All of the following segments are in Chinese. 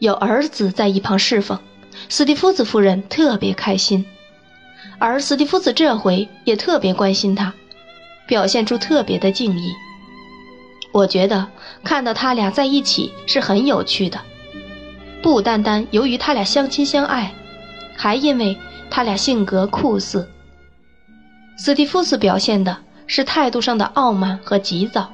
有儿子在一旁侍奉，斯蒂夫子夫人特别开心，而斯蒂夫子这回也特别关心他，表现出特别的敬意。我觉得看到他俩在一起是很有趣的，不单单由于他俩相亲相爱，还因为他俩性格酷似。斯蒂夫斯表现的是态度上的傲慢和急躁，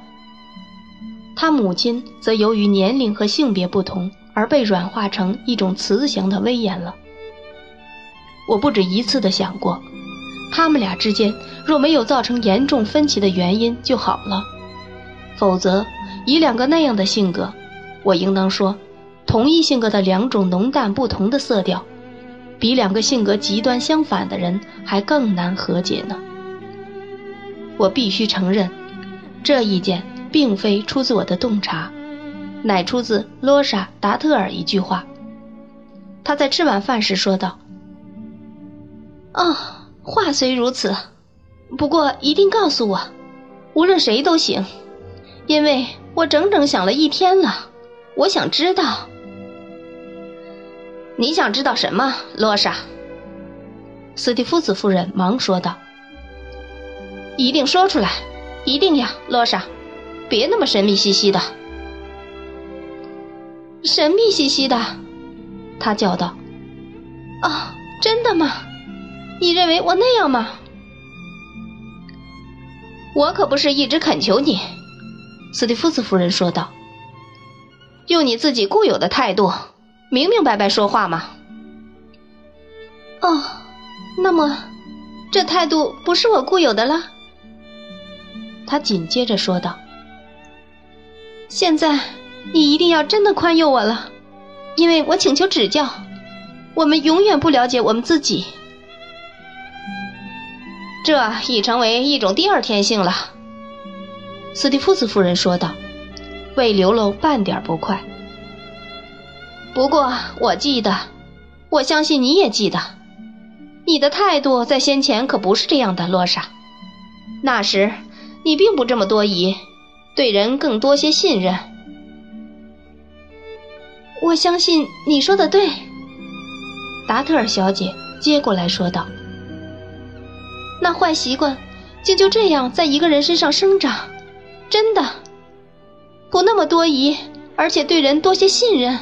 他母亲则由于年龄和性别不同而被软化成一种慈祥的威严了。我不止一次的想过，他们俩之间若没有造成严重分歧的原因就好了，否则以两个那样的性格，我应当说，同一性格的两种浓淡不同的色调，比两个性格极端相反的人还更难和解呢。我必须承认，这意见并非出自我的洞察，乃出自罗莎·达特尔一句话。他在吃晚饭时说道：“哦，话虽如此，不过一定告诉我，无论谁都行，因为我整整想了一天了，我想知道。你想知道什么，罗莎？”斯蒂夫子夫人忙说道。一定说出来，一定呀，罗莎，别那么神秘兮兮的。神秘兮兮的，他叫道：“哦，真的吗？你认为我那样吗？我可不是一直恳求你。”斯蒂夫斯夫人说道：“用你自己固有的态度，明明白白说话嘛。”哦，那么，这态度不是我固有的了。他紧接着说道：“现在，你一定要真的宽宥我了，因为我请求指教。我们永远不了解我们自己，这已成为一种第二天性了。”斯蒂夫斯夫人说道，未流露半点不快。不过我记得，我相信你也记得，你的态度在先前可不是这样的，洛莎。那时。你并不这么多疑，对人更多些信任。我相信你说的对，达特尔小姐接过来说道。那坏习惯竟就这样在一个人身上生长，真的不那么多疑，而且对人多些信任，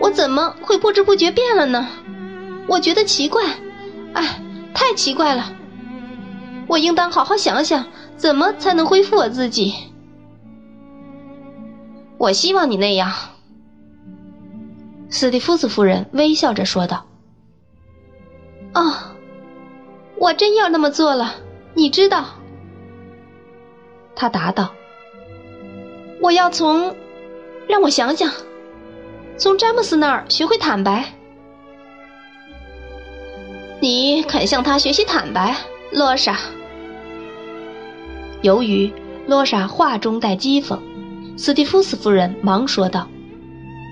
我怎么会不知不觉变了呢？我觉得奇怪，哎，太奇怪了。我应当好好想想。怎么才能恢复我自己？我希望你那样。”斯蒂夫斯夫人微笑着说道。“哦，我真要那么做了，你知道。”他答道。“我要从……让我想想，从詹姆斯那儿学会坦白。你肯向他学习坦白，罗莎？”由于罗莎话中带讥讽，斯蒂夫斯夫人忙说道：“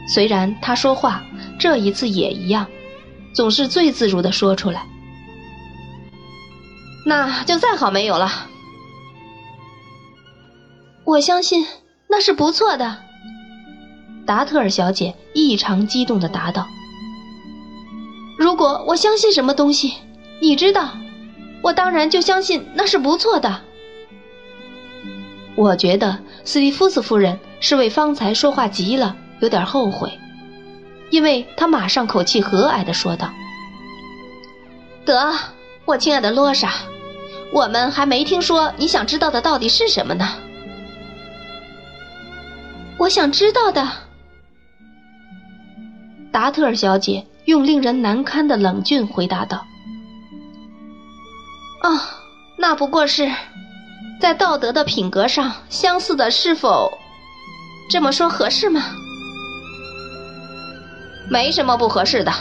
虽然他说话这一次也一样，总是最自如的说出来。那就再好没有了。我相信那是不错的。”达特尔小姐异常激动的答道：“如果我相信什么东西，你知道，我当然就相信那是不错的。”我觉得斯蒂夫斯夫人是为方才说话急了，有点后悔，因为他马上口气和蔼地说道：“得，我亲爱的罗莎，我们还没听说你想知道的到底是什么呢？我想知道的。”达特尔小姐用令人难堪的冷峻回答道：“哦，那不过是……”在道德的品格上相似的，是否这么说合适吗？没什么不合适的，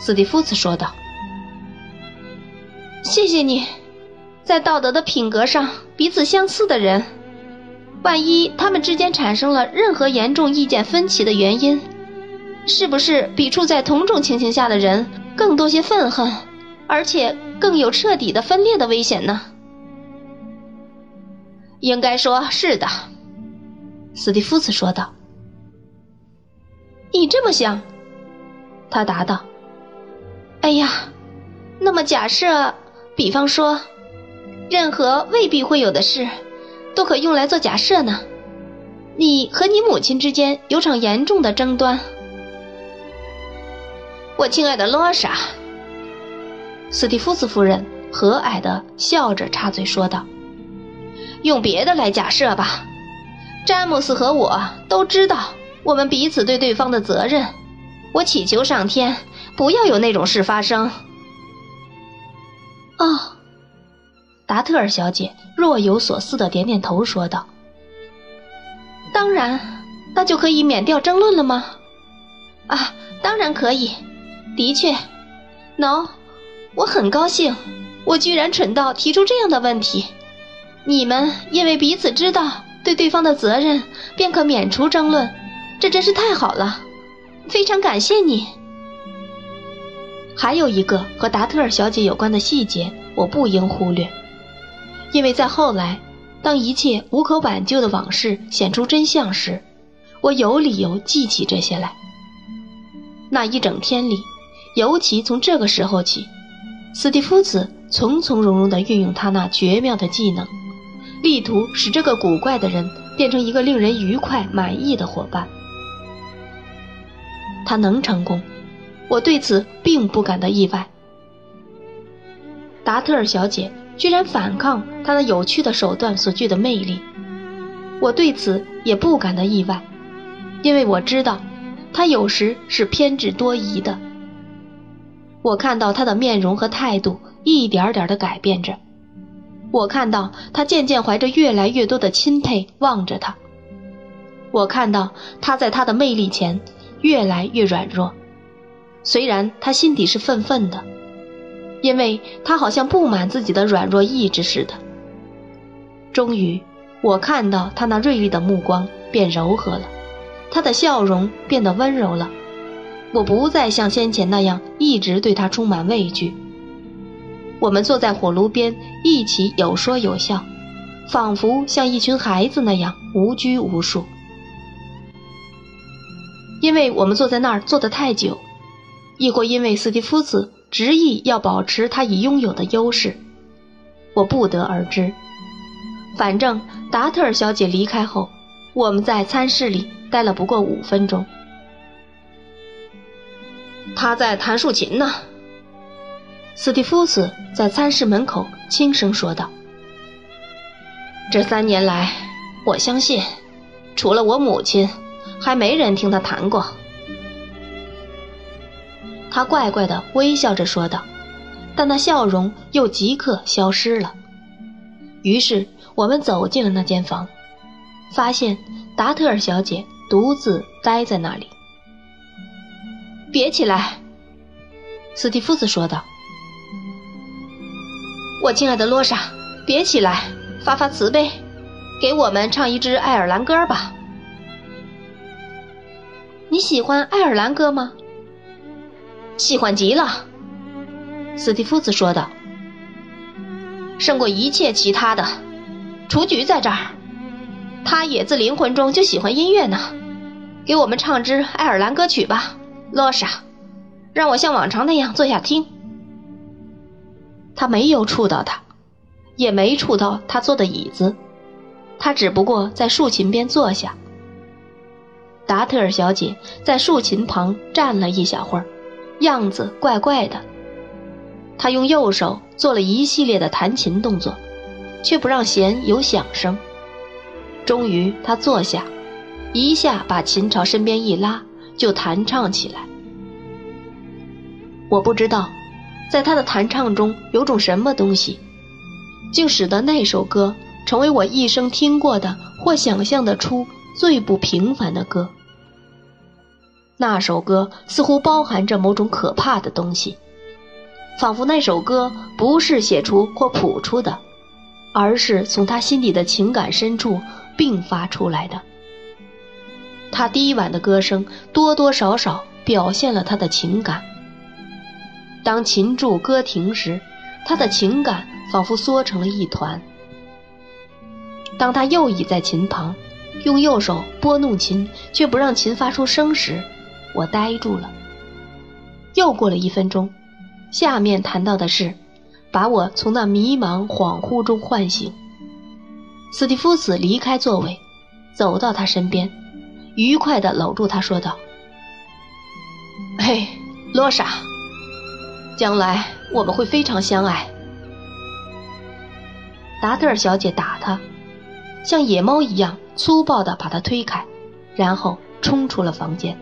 斯蒂夫斯说道。谢谢你，在道德的品格上彼此相似的人，万一他们之间产生了任何严重意见分歧的原因，是不是比处在同种情形下的人更多些愤恨，而且更有彻底的分裂的危险呢？应该说是的，斯蒂夫斯说道。你这么想？他答道：“哎呀，那么假设，比方说，任何未必会有的事，都可用来做假设呢。你和你母亲之间有场严重的争端。”我亲爱的罗莎，斯蒂夫斯夫人和蔼地笑着插嘴说道：“用别的来假设吧。詹姆斯和我都知道我们彼此对对方的责任。我祈求上天不要有那种事发生。”哦，达特尔小姐若有所思的点点头说道：“当然，那就可以免掉争论了吗？”啊，当然可以。的确，no，我很高兴，我居然蠢到提出这样的问题。你们因为彼此知道对对方的责任，便可免除争论，这真是太好了，非常感谢你。还有一个和达特尔小姐有关的细节，我不应忽略，因为在后来，当一切无可挽救的往事显出真相时，我有理由记起这些来。那一整天里。尤其从这个时候起，斯蒂夫子从从容容地运用他那绝妙的技能，力图使这个古怪的人变成一个令人愉快满意的伙伴。他能成功，我对此并不感到意外。达特尔小姐居然反抗他那有趣的手段所具的魅力，我对此也不感到意外，因为我知道，他有时是偏执多疑的。我看到他的面容和态度一点点的改变着，我看到他渐渐怀着越来越多的钦佩望着他，我看到他在他的魅力前越来越软弱，虽然他心底是愤愤的，因为他好像不满自己的软弱意志似的。终于，我看到他那锐利的目光变柔和了，他的笑容变得温柔了。我不再像先前那样一直对他充满畏惧。我们坐在火炉边，一起有说有笑，仿佛像一群孩子那样无拘无束。因为我们坐在那儿坐得太久，亦或因为斯蒂夫斯执意要保持他已拥有的优势，我不得而知。反正达特尔小姐离开后，我们在餐室里待了不过五分钟。他在弹竖琴呢。斯蒂夫斯在餐室门口轻声说道：“这三年来，我相信，除了我母亲，还没人听他弹过。”他怪怪的微笑着说道，但那笑容又即刻消失了。于是我们走进了那间房，发现达特尔小姐独自待在那里。别起来，斯蒂夫斯说道。“我亲爱的罗莎，别起来，发发慈悲，给我们唱一支爱尔兰歌吧。你喜欢爱尔兰歌吗？”“喜欢极了。”斯蒂夫子说道，“胜过一切其他的。雏菊在这儿，他也自灵魂中就喜欢音乐呢。给我们唱支爱尔兰歌曲吧。”罗莎，让我像往常那样坐下听。他没有触到他，也没触到他坐的椅子，他只不过在竖琴边坐下。达特尔小姐在竖琴旁站了一小会儿，样子怪怪的。她用右手做了一系列的弹琴动作，却不让弦有响声。终于，她坐下，一下把琴朝身边一拉。就弹唱起来。我不知道，在他的弹唱中有种什么东西，竟使得那首歌成为我一生听过的或想象得出最不平凡的歌。那首歌似乎包含着某种可怕的东西，仿佛那首歌不是写出或谱出的，而是从他心底的情感深处迸发出来的。他低婉的歌声多多少少表现了他的情感。当琴柱歌停时，他的情感仿佛缩成了一团。当他又倚在琴旁，用右手拨弄琴却不让琴发出声时，我呆住了。又过了一分钟，下面谈到的事，把我从那迷茫恍惚中唤醒。斯蒂夫斯离开座位，走到他身边，愉快地搂住他说道：“嘿，罗莎，将来我们会非常相爱。”达特尔小姐打他，像野猫一样粗暴地把他推开，然后冲出了房间。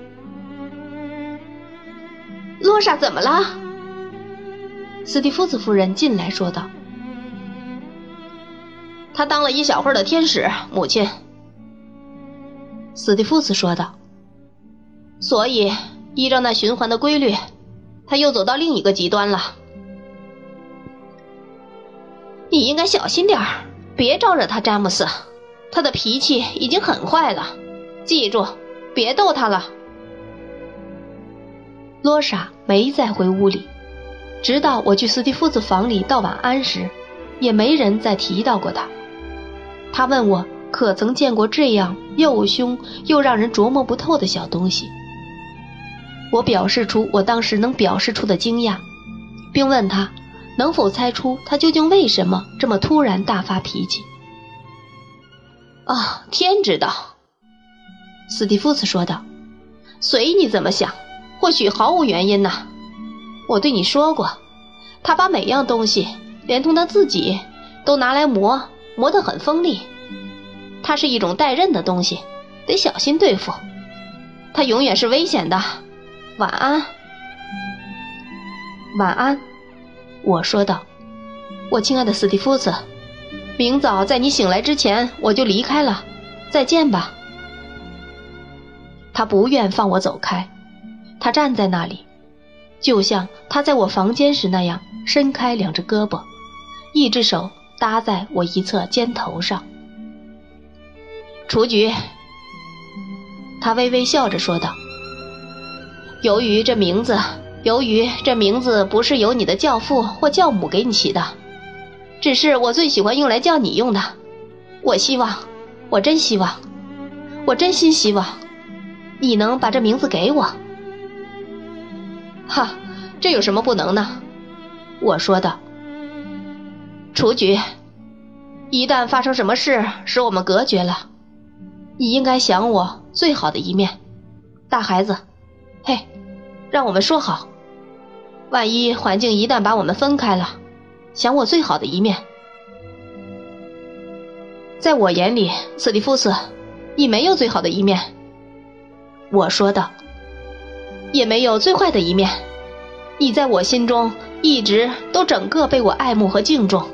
洛莎怎么了？斯蒂夫斯夫人进来说道。他当了一小会儿的天使，母亲。斯蒂夫斯说道。所以，依照那循环的规律，他又走到另一个极端了。你应该小心点儿，别招惹他，詹姆斯。他的脾气已经很坏了，记住，别逗他了。罗莎没再回屋里，直到我去斯蒂夫斯房里道晚安时，也没人再提到过他。他问我可曾见过这样又凶又让人琢磨不透的小东西。我表示出我当时能表示出的惊讶，并问他能否猜出他究竟为什么这么突然大发脾气。啊，天知道，斯蒂夫斯说道。随你怎么想，或许毫无原因呢。我对你说过，他把每样东西，连同他自己，都拿来磨。磨得很锋利，它是一种带刃的东西，得小心对付。它永远是危险的。晚安，晚安，我说道。我亲爱的斯蒂夫斯，明早在你醒来之前我就离开了。再见吧。他不愿放我走开，他站在那里，就像他在我房间时那样，伸开两只胳膊，一只手。搭在我一侧肩头上，雏菊。他微微笑着说道：“由于这名字，由于这名字不是由你的教父或教母给你起的，只是我最喜欢用来叫你用的。我希望，我真希望，我真心希望，你能把这名字给我。”哈，这有什么不能呢？我说道。雏菊，一旦发生什么事使我们隔绝了，你应该想我最好的一面，大孩子。嘿，让我们说好，万一环境一旦把我们分开了，想我最好的一面。在我眼里，斯蒂夫斯，你没有最好的一面。我说道，也没有最坏的一面。你在我心中一直都整个被我爱慕和敬重。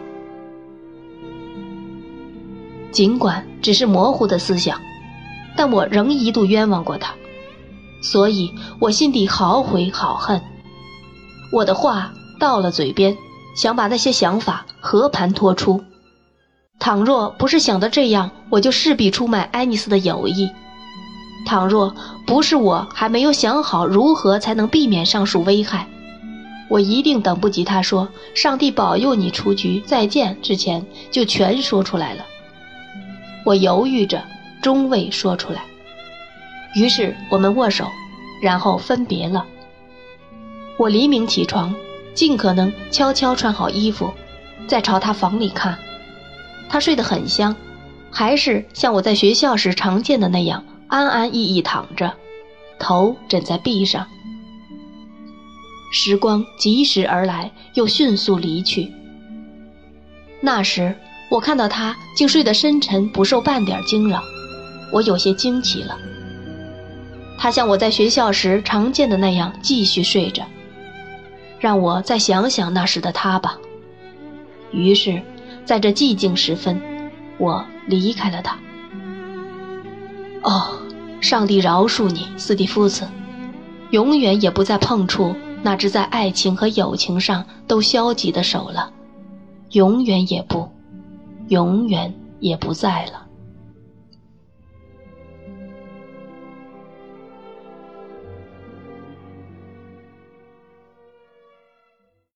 尽管只是模糊的思想，但我仍一度冤枉过他，所以我心底好悔好恨。我的话到了嘴边，想把那些想法和盘托出。倘若不是想到这样，我就势必出卖爱丽丝的友谊；倘若不是我还没有想好如何才能避免上述危害，我一定等不及他说“上帝保佑你出局再见”之前就全说出来了。我犹豫着，终未说出来。于是我们握手，然后分别了。我黎明起床，尽可能悄悄穿好衣服，再朝他房里看。他睡得很香，还是像我在学校时常见的那样安安逸逸躺着，头枕在臂上。时光疾时而来，又迅速离去。那时。我看到他竟睡得深沉，不受半点惊扰，我有些惊奇了。他像我在学校时常见的那样继续睡着，让我再想想那时的他吧。于是，在这寂静时分，我离开了他。哦，上帝饶恕你，斯蒂夫斯，永远也不再碰触那只在爱情和友情上都消极的手了，永远也不。永远也不在了。